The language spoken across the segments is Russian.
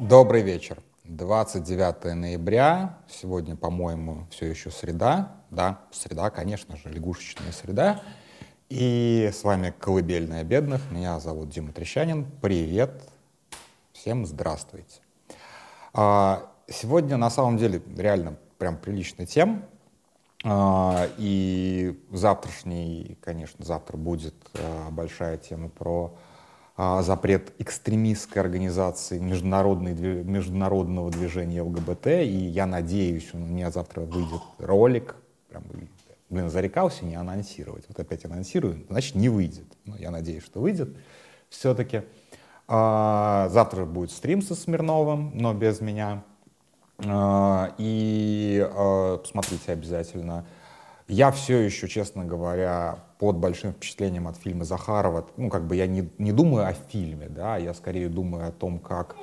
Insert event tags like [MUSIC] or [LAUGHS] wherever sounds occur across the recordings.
Добрый вечер. 29 ноября. Сегодня, по-моему, все еще среда. Да, среда, конечно же, лягушечная среда. И с вами «Колыбельная бедных». Меня зовут Дима Трещанин. Привет. Всем здравствуйте. А, сегодня, на самом деле, реально прям приличная тема. А, и завтрашний, конечно, завтра будет а, большая тема про запрет экстремистской организации международной, международного движения ЛГБТ, и я надеюсь, у меня завтра выйдет ролик, прям, блин, зарекался не анонсировать, вот опять анонсирую, значит, не выйдет. Но я надеюсь, что выйдет все-таки. А, завтра будет стрим со Смирновым, но без меня. А, и посмотрите обязательно я все еще, честно говоря, под большим впечатлением от фильма Захарова, ну, как бы я не, не думаю о фильме, да, я скорее думаю о том, как...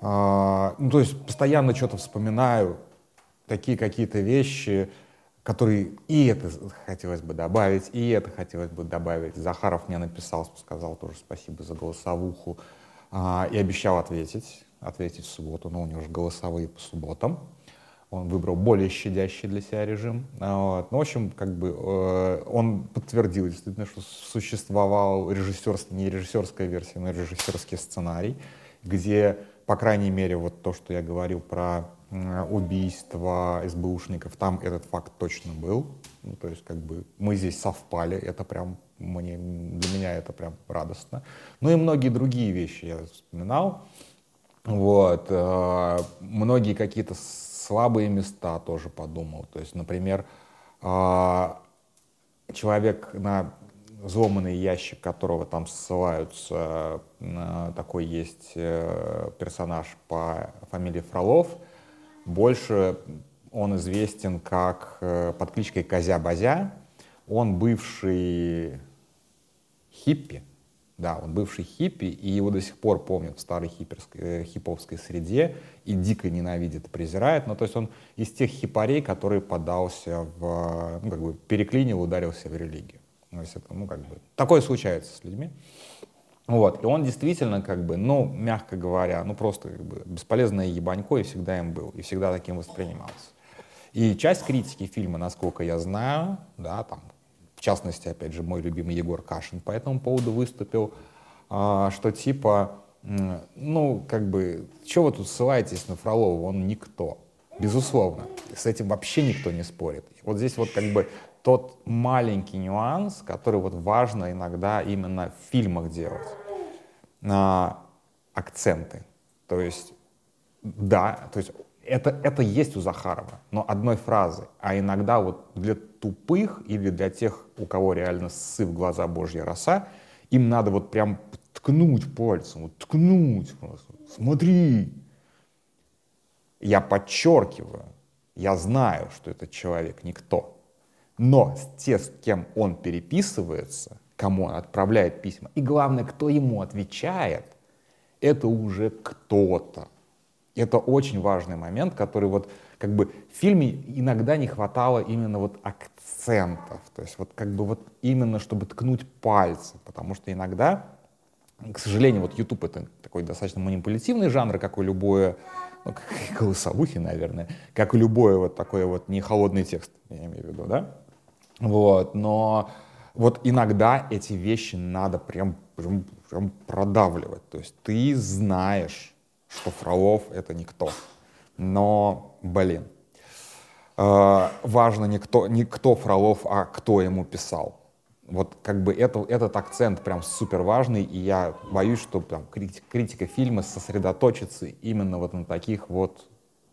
Э, ну, то есть постоянно что-то вспоминаю, такие какие-то вещи, которые и это хотелось бы добавить, и это хотелось бы добавить. Захаров мне написал, сказал тоже спасибо за голосовуху, э, и обещал ответить, ответить в субботу, но у него же голосовые по субботам он выбрал более щадящий для себя режим. Вот. Ну, в общем, как бы э, он подтвердил действительно, что существовал режиссерский, не режиссерская версия, но режиссерский сценарий, где, по крайней мере, вот то, что я говорил про убийство СБУшников, там этот факт точно был. Ну, то есть, как бы мы здесь совпали, это прям мне, для меня это прям радостно. Ну и многие другие вещи я вспоминал. Вот, э, многие какие-то слабые места тоже подумал. То есть, например, а, человек на взломанный ящик, которого там ссылаются, такой есть э, персонаж по фамилии Фролов, больше он известен как э, под кличкой Козя-Базя. Он бывший хиппи, да, он бывший хиппи, и его до сих пор помнят в старой хипперской, э, хиповской среде, и дико ненавидит презирает. Ну, то есть он из тех хипарей, который подался в, ну, как бы переклинил, ударился в религию. То есть это, ну, как бы, такое случается с людьми. Вот, и он действительно, как бы, ну, мягко говоря, ну, просто, как бы, бесполезное ебанько, и всегда им был, и всегда таким воспринимался. И часть критики фильма, насколько я знаю, да, там, частности, опять же, мой любимый Егор Кашин по этому поводу выступил, а, что типа, ну, как бы, что вы тут ссылаетесь на Фролова, он никто. Безусловно, с этим вообще никто не спорит. Вот здесь вот как бы тот маленький нюанс, который вот важно иногда именно в фильмах делать. А, акценты. То есть, да, то есть это, это есть у Захарова, но одной фразы. А иногда вот для тупых или для тех, у кого реально сы в глаза Божья роса, им надо вот прям ткнуть пальцем, вот ткнуть. Смотри. Я подчеркиваю, я знаю, что этот человек никто. Но те, с кем он переписывается, кому он отправляет письма, и главное, кто ему отвечает, это уже кто-то. Это очень важный момент, который вот как бы в фильме иногда не хватало именно вот акцентов, то есть вот как бы вот именно чтобы ткнуть пальцы, потому что иногда, к сожалению, вот YouTube это такой достаточно манипулятивный жанр, как и любое, ну, как и голосовухи, наверное, как и любое вот такое вот не холодный текст, я имею в виду, да, вот, но вот иногда эти вещи надо прям, прям, прям продавливать, то есть ты знаешь, что Фролов — это никто. Но, блин, э, важно не кто, не кто Фролов, а кто ему писал. Вот как бы это, этот акцент прям супер важный, и я боюсь, что там, критика, критика фильма сосредоточится именно вот на таких вот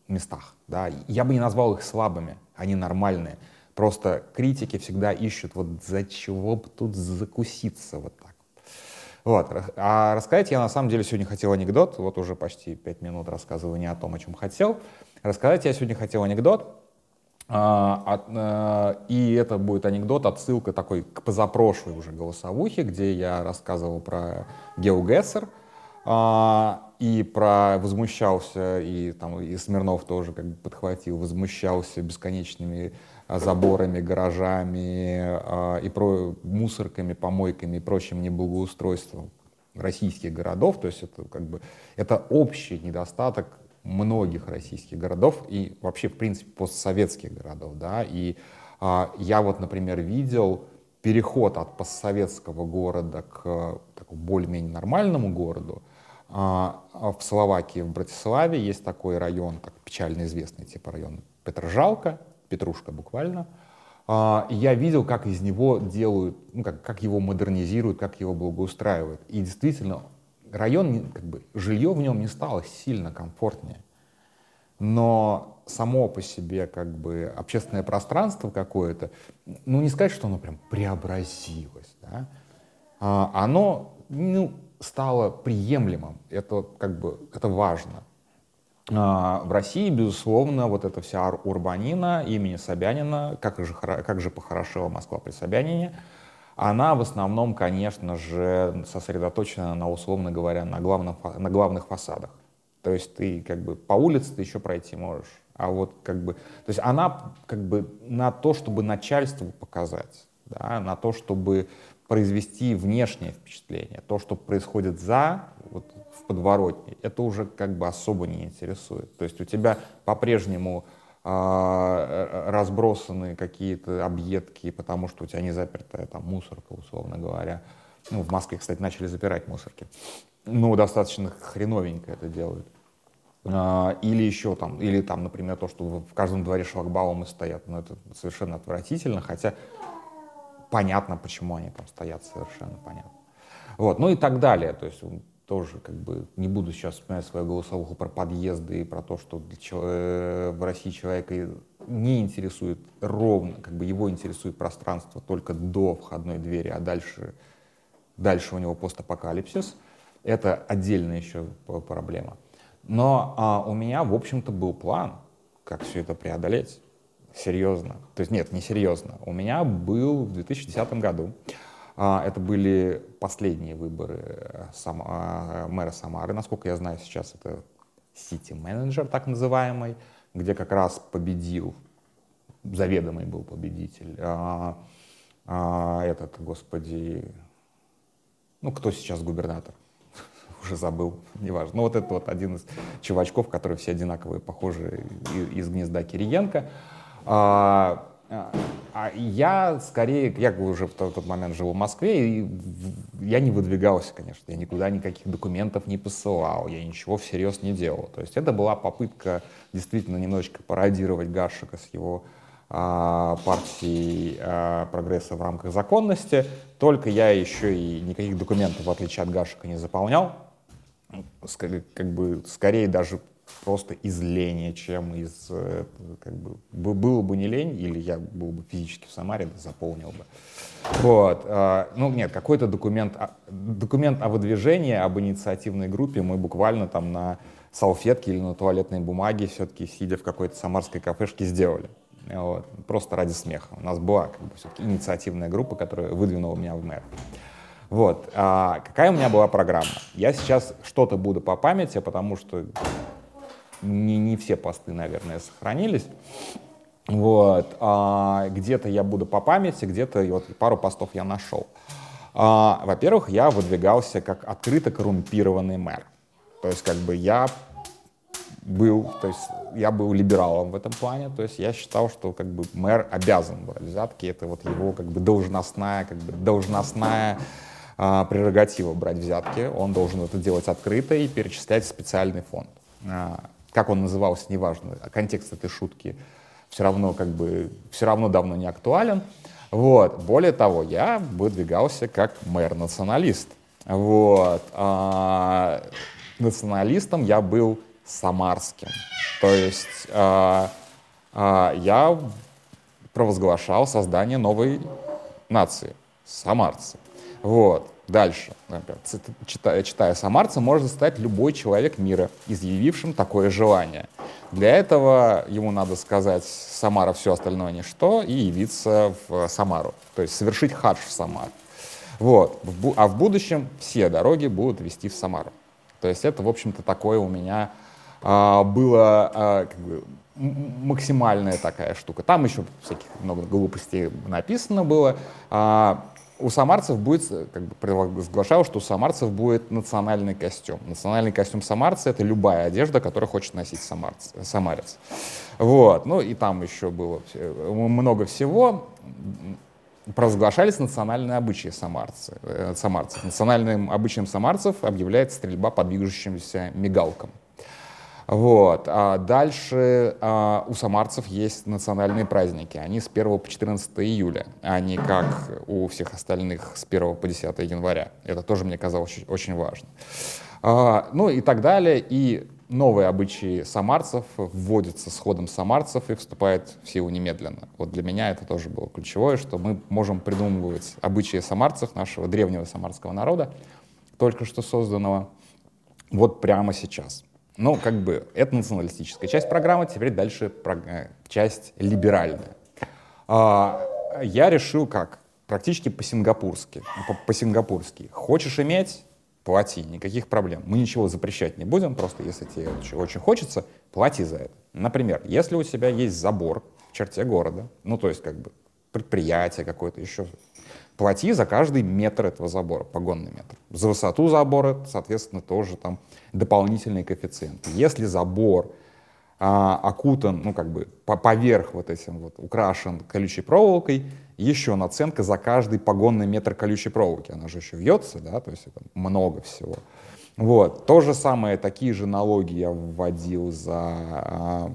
местах. Да? Я бы не назвал их слабыми, они нормальные. Просто критики всегда ищут вот за чего бы тут закуситься вот так. Вот. А рассказать я на самом деле сегодня хотел анекдот. Вот уже почти пять минут рассказываю не о том, о чем хотел. Рассказать я сегодня хотел анекдот. А, а, и это будет анекдот, отсылка такой к позапрошлой уже голосовухе, где я рассказывал про GeoGuessr а, и про возмущался, и там и Смирнов тоже как бы подхватил, возмущался бесконечными заборами, гаражами э, и про, мусорками, помойками и прочим неблагоустройством российских городов, то есть это как бы это общий недостаток многих российских городов и вообще, в принципе, постсоветских городов, да, и а, я вот, например, видел переход от постсоветского города к такому более-менее нормальному городу, а, а в Словакии, в Братиславе есть такой район, так печально известный типа район Петрожалка, Петрушка буквально. А, я видел, как из него делают, ну, как, как его модернизируют, как его благоустраивают. И действительно, район, как бы, жилье в нем не стало сильно комфортнее. Но само по себе как бы общественное пространство какое-то, ну не сказать, что оно прям преобразилось, да? а, оно ну, стало приемлемым, это как бы это важно. А, в России, безусловно, вот эта вся урбанина имени Собянина, как же, как же похорошела Москва при Собянине, она в основном, конечно же, сосредоточена на, условно говоря, на, главном, на главных фасадах. То есть ты как бы по улице ты еще пройти можешь, а вот как бы, то есть она как бы на то, чтобы начальству показать, да, на то, чтобы произвести внешнее впечатление, то, что происходит за, вот, подворотне, это уже как бы особо не интересует. То есть у тебя по-прежнему э, разбросаны какие-то объедки, потому что у тебя не запертая там мусорка, условно говоря. Ну, в Москве, кстати, начали запирать мусорки. Ну, достаточно хреновенько это делают. А, или еще там, или там, например, то, что в каждом дворе шлагбаумы стоят, ну это совершенно отвратительно, хотя понятно, почему они там стоят, совершенно понятно. Вот, ну и так далее, то есть тоже как бы не буду сейчас вспоминать свою голосовуху про подъезды и про то, что э, в России человека не интересует ровно, как бы его интересует пространство только до входной двери, а дальше, дальше у него постапокалипсис. Это отдельная еще проблема. Но а, у меня, в общем-то, был план, как все это преодолеть. Серьезно. То есть нет, не серьезно. У меня был в 2010 году, это были последние выборы э, сам, а, мэра Самары, насколько я знаю сейчас, это сити-менеджер так называемый, где как раз победил, заведомый был победитель, а, а, этот, господи, ну кто сейчас губернатор? [LAUGHS] уже забыл, неважно. Ну вот это вот один из чувачков, которые все одинаковые, похожие из гнезда Кириенко. А, а я скорее, я уже в тот, момент жил в Москве, и я не выдвигался, конечно, я никуда никаких документов не посылал, я ничего всерьез не делал. То есть это была попытка действительно немножечко пародировать Гашика с его а, партией а, прогресса в рамках законности, только я еще и никаких документов, в отличие от Гашика, не заполнял как бы скорее даже просто из лени, чем из, э, как бы, было бы не лень, или я был бы физически в Самаре, заполнил бы. Вот, а, ну нет, какой-то документ, документ о выдвижении, об инициативной группе мы буквально там на салфетке или на туалетной бумаге все-таки, сидя в какой-то самарской кафешке, сделали. Вот, просто ради смеха. У нас была как бы, инициативная группа, которая выдвинула меня в мэр. Вот. А какая у меня была программа? Я сейчас что-то буду по памяти, потому что не, не все посты, наверное, сохранились. Вот. А, где-то я буду по памяти, где-то вот пару постов я нашел. А, во-первых, я выдвигался как открыто коррумпированный мэр. То есть как бы я был, то есть я был либералом в этом плане, то есть я считал, что как бы мэр обязан брать взятки, это вот его как бы должностная, как бы должностная а, прерогатива брать взятки, он должен это делать открыто и перечислять в специальный фонд. А, как он назывался, неважно, а контекст этой шутки все равно как бы все равно давно не актуален. Вот. Более того, я выдвигался как мэр-националист. Вот. А, националистом я был самарским. То есть а, а, я провозглашал создание новой нации — самарцы. Вот. Дальше, читая, читая Самарца, может стать любой человек мира, изъявившим такое желание. Для этого ему надо сказать Самара все остальное ничто и явиться в Самару, то есть совершить хадж в Самару. Вот. А в будущем все дороги будут вести в Самару. То есть это, в общем-то, такое у меня а, было а, как бы, максимальная такая штука. Там еще всяких много глупостей написано было. А, у самарцев будет, как бы провозглашал, что у самарцев будет национальный костюм. Национальный костюм самарца — это любая одежда, которую хочет носить самарц, самарец. Вот. Ну и там еще было много всего. Провозглашались национальные обычаи самарцы, э, самарцев. Национальным обычаем самарцев объявляется стрельба по движущимся мигалкам. Вот. А дальше а, у самарцев есть национальные праздники. Они с 1 по 14 июля, а не как у всех остальных с 1 по 10 января. Это тоже мне казалось очень, очень важно. А, ну и так далее. И новые обычаи самарцев вводятся с ходом самарцев и вступают в силу немедленно. Вот для меня это тоже было ключевое, что мы можем придумывать обычаи самарцев, нашего древнего самарского народа, только что созданного, вот прямо сейчас. Ну, как бы, это националистическая часть программы, теперь дальше э, часть либеральная. А, я решил как? Практически по-сингапурски. По-сингапурски. Хочешь иметь? Плати, никаких проблем. Мы ничего запрещать не будем, просто если тебе очень хочется, плати за это. Например, если у тебя есть забор в черте города, ну, то есть как бы предприятие какое-то еще, плати за каждый метр этого забора, погонный метр. За высоту забора, соответственно, тоже там дополнительный коэффициент. Если забор а, окутан, ну, как бы по поверх вот этим вот, украшен колючей проволокой, еще наценка за каждый погонный метр колючей проволоки. Она же еще вьется, да, то есть это много всего. Вот. То же самое, такие же налоги я вводил за а,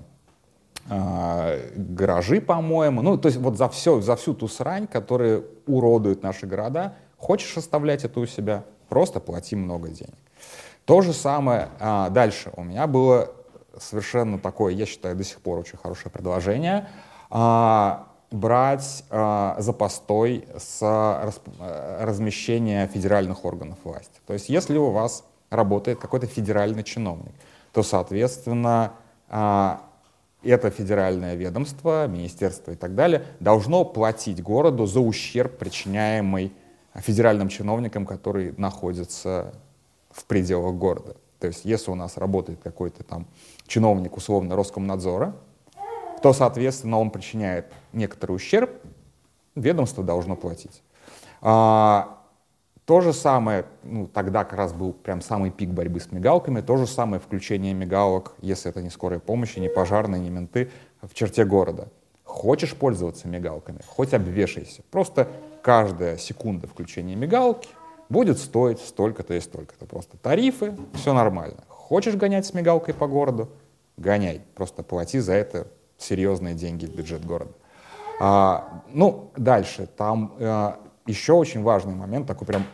гаражи, по-моему. Ну, то есть вот за все, за всю ту срань, которая уродует наши города. Хочешь оставлять это у себя, просто плати много денег. То же самое а, дальше. У меня было совершенно такое, я считаю, до сих пор очень хорошее предложение. А, брать а, за постой с рас, размещения федеральных органов власти. То есть если у вас работает какой-то федеральный чиновник, то, соответственно, а, это федеральное ведомство, министерство и так далее должно платить городу за ущерб, причиняемый федеральным чиновникам, которые находятся в пределах города. То есть если у нас работает какой-то там чиновник условно Роскомнадзора, то, соответственно, он причиняет некоторый ущерб, ведомство должно платить. А, то же самое, ну, тогда как раз был прям самый пик борьбы с мигалками, то же самое включение мигалок, если это не скорая помощь, не пожарные, не менты, в черте города. Хочешь пользоваться мигалками, хоть обвешайся. Просто каждая секунда включения мигалки будет стоить столько-то и столько-то. Просто тарифы, все нормально. Хочешь гонять с мигалкой по городу, гоняй. Просто плати за это серьезные деньги в бюджет города. А, ну, дальше. Там а, еще очень важный момент, такой прям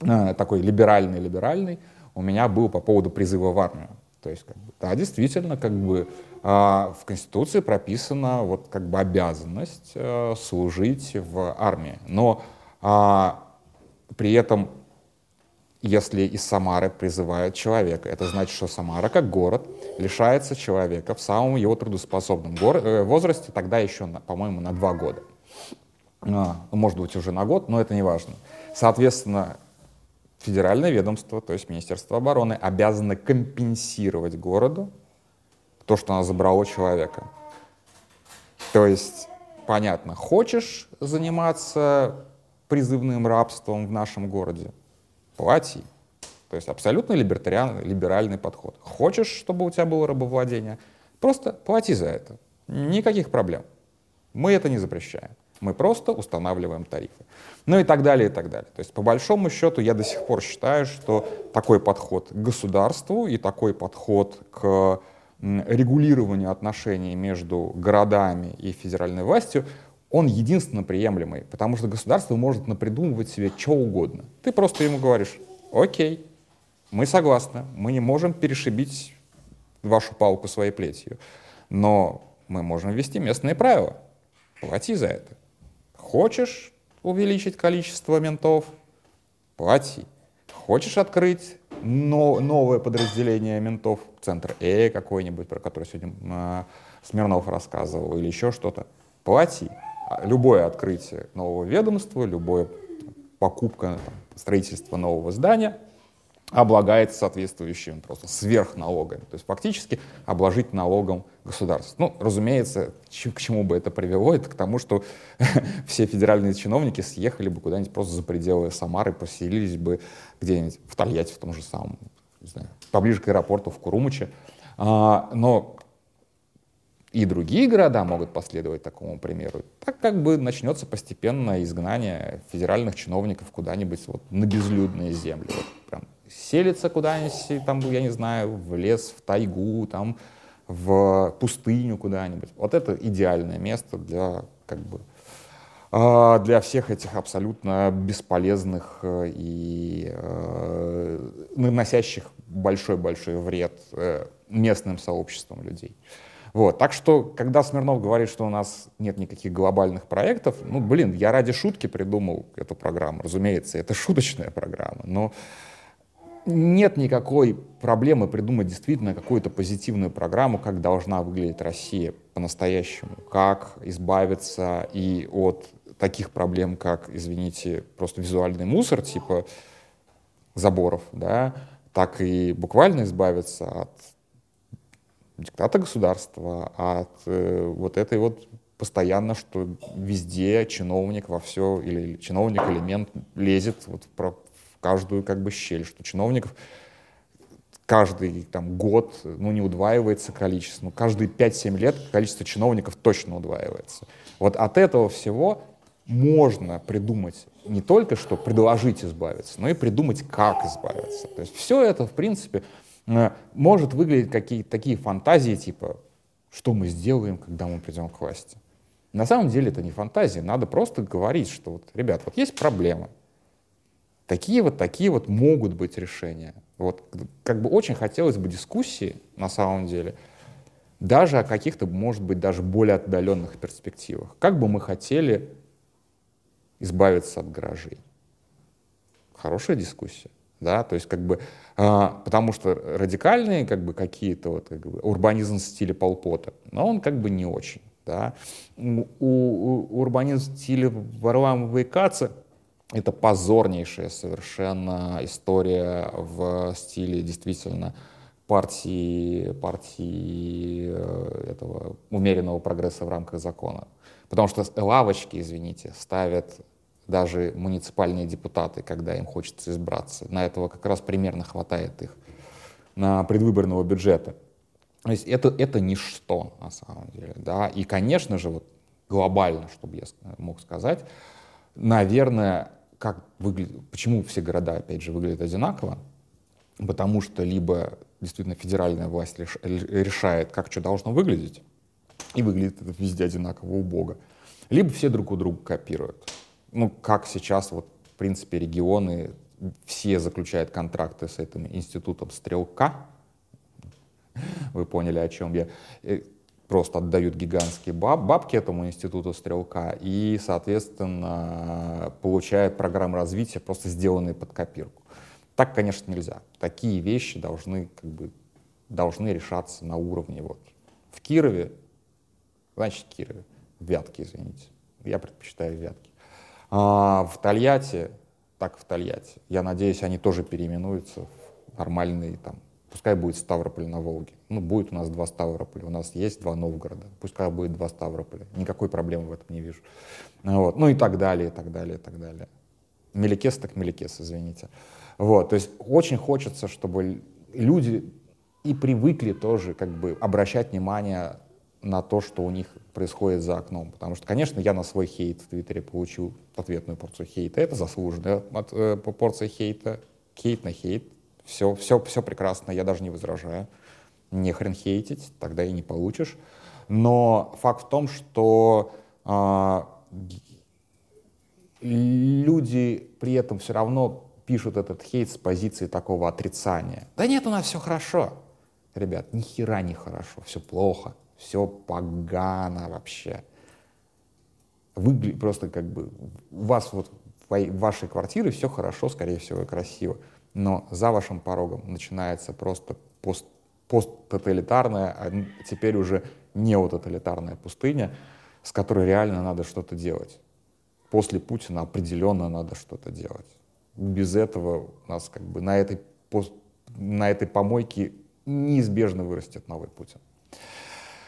а, [CLEARS THROAT] такой либеральный-либеральный, у меня был по поводу призыва в армию. То есть, как бы, да, действительно, как бы а, в Конституции прописана вот как бы обязанность а, служить в армии. Но а, при этом, если из Самары призывают человека, это значит, что Самара, как город, лишается человека в самом его трудоспособном э, возрасте, тогда еще, по-моему, на два года. А, может быть, уже на год, но это не важно. Соответственно, федеральное ведомство, то есть Министерство обороны, обязано компенсировать городу то, что оно забрало человека. То есть, понятно, хочешь заниматься призывным рабством в нашем городе, плати. То есть абсолютно либертариан, либеральный подход. Хочешь, чтобы у тебя было рабовладение, просто плати за это. Никаких проблем. Мы это не запрещаем. Мы просто устанавливаем тарифы. Ну и так далее, и так далее. То есть по большому счету я до сих пор считаю, что такой подход к государству и такой подход к регулированию отношений между городами и федеральной властью, он единственно приемлемый, потому что государство может напридумывать себе что угодно. Ты просто ему говоришь, окей, мы согласны, мы не можем перешибить вашу палку своей плетью, но мы можем ввести местные правила, плати за это. Хочешь увеличить количество ментов, плати. Хочешь открыть но, новое подразделение ментов, центр Э какой-нибудь, про который сегодня э, Смирнов рассказывал, или еще что-то, плати. А любое открытие нового ведомства, любое покупка, там, строительство нового здания облагается соответствующими просто сверхналогами. То есть фактически обложить налогом государство. Ну, разумеется, к чему бы это привело? Это к тому, что [LAUGHS] все федеральные чиновники съехали бы куда-нибудь просто за пределы Самары, поселились бы где-нибудь в Тольятти, в том же самом, не знаю, поближе к аэропорту, в Курумыче. А, но и другие города могут последовать такому примеру. Так как бы начнется постепенное изгнание федеральных чиновников куда-нибудь вот на безлюдные земли. Вот прям селится куда-нибудь, там, я не знаю, в лес, в тайгу, там, в пустыню куда-нибудь. Вот это идеальное место для, как бы, а, для всех этих абсолютно бесполезных э, и э, наносящих большой-большой вред э, местным сообществам людей. Вот. Так что, когда Смирнов говорит, что у нас нет никаких глобальных проектов, ну, блин, я ради шутки придумал эту программу. Разумеется, это шуточная программа, но нет никакой проблемы придумать действительно какую-то позитивную программу, как должна выглядеть Россия по-настоящему, как избавиться и от таких проблем, как, извините, просто визуальный мусор, типа заборов, да, так и буквально избавиться от диктата государства, от э, вот этой вот постоянно, что везде чиновник во все, или чиновник элемент лезет вот в, в каждую как бы щель, что чиновников каждый там, год ну, не удваивается количество, но каждые 5-7 лет количество чиновников точно удваивается. Вот от этого всего можно придумать не только, что предложить избавиться, но и придумать, как избавиться. То есть все это, в принципе, может выглядеть какие-то такие фантазии, типа, что мы сделаем, когда мы придем к власти. На самом деле это не фантазии, надо просто говорить, что вот, ребят, вот есть проблемы, такие вот, такие вот могут быть решения. Вот как бы очень хотелось бы дискуссии, на самом деле, даже о каких-то, может быть, даже более отдаленных перспективах. Как бы мы хотели избавиться от гаражей? Хорошая дискуссия да, то есть как бы, а, потому что радикальные как бы какие-то вот как бы, урбанизм в стиле Полпота, но он как бы не очень, да. У, у, урбанизм в стиле Варламова и Каца это позорнейшая совершенно история в стиле действительно партии, партии э, этого умеренного прогресса в рамках закона. Потому что лавочки, извините, ставят даже муниципальные депутаты, когда им хочется избраться. На этого как раз примерно хватает их на предвыборного бюджета. То есть это, это ничто на самом деле. Да? И, конечно же, вот глобально, чтобы я мог сказать, наверное, как выглядит, почему все города, опять же, выглядят одинаково, потому что либо действительно федеральная власть решает, как что должно выглядеть, и выглядит это везде одинаково убого, либо все друг у друга копируют ну, как сейчас, вот, в принципе, регионы все заключают контракты с этим институтом стрелка. Вы поняли, о чем я. Э, просто отдают гигантские баб, бабки этому институту стрелка и, соответственно, получают программы развития, просто сделанные под копирку. Так, конечно, нельзя. Такие вещи должны, как бы, должны решаться на уровне. Вот. В Кирове, значит, Кирове, в Вятке, извините. Я предпочитаю Вятки. А в Тольятти, так в Тольятти, я надеюсь, они тоже переименуются в нормальный там, пускай будет Ставрополь на Волге. Ну, будет у нас два Ставрополя, у нас есть два Новгорода, пускай будет два Ставрополя. Никакой проблемы в этом не вижу. Вот. Ну и так далее, и так далее, и так далее. Меликес так Меликес, извините. Вот. То есть очень хочется, чтобы люди и привыкли тоже как бы обращать внимание на то, что у них происходит за окном. Потому что, конечно, я на свой хейт в Твиттере получил ответную порцию хейта. Это заслуженная от, э, порция хейта. Хейт на хейт. Все, все, все прекрасно, я даже не возражаю. Не хрен хейтить, тогда и не получишь. Но факт в том, что э, люди при этом все равно пишут этот хейт с позиции такого отрицания. Да нет, у нас все хорошо. Ребят, ни хера не хорошо, все плохо все погано вообще. Выглядит просто как бы, у вас вот в вашей квартире все хорошо, скорее всего, и красиво, но за вашим порогом начинается просто пост, посттоталитарная, а теперь уже неототалитарная пустыня, с которой реально надо что-то делать. После Путина определенно надо что-то делать. Без этого у нас как бы на этой на этой помойке неизбежно вырастет новый Путин.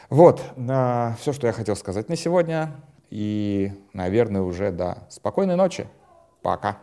Вот, все, что я хотел сказать на сегодня. И, наверное, уже до спокойной ночи. Пока.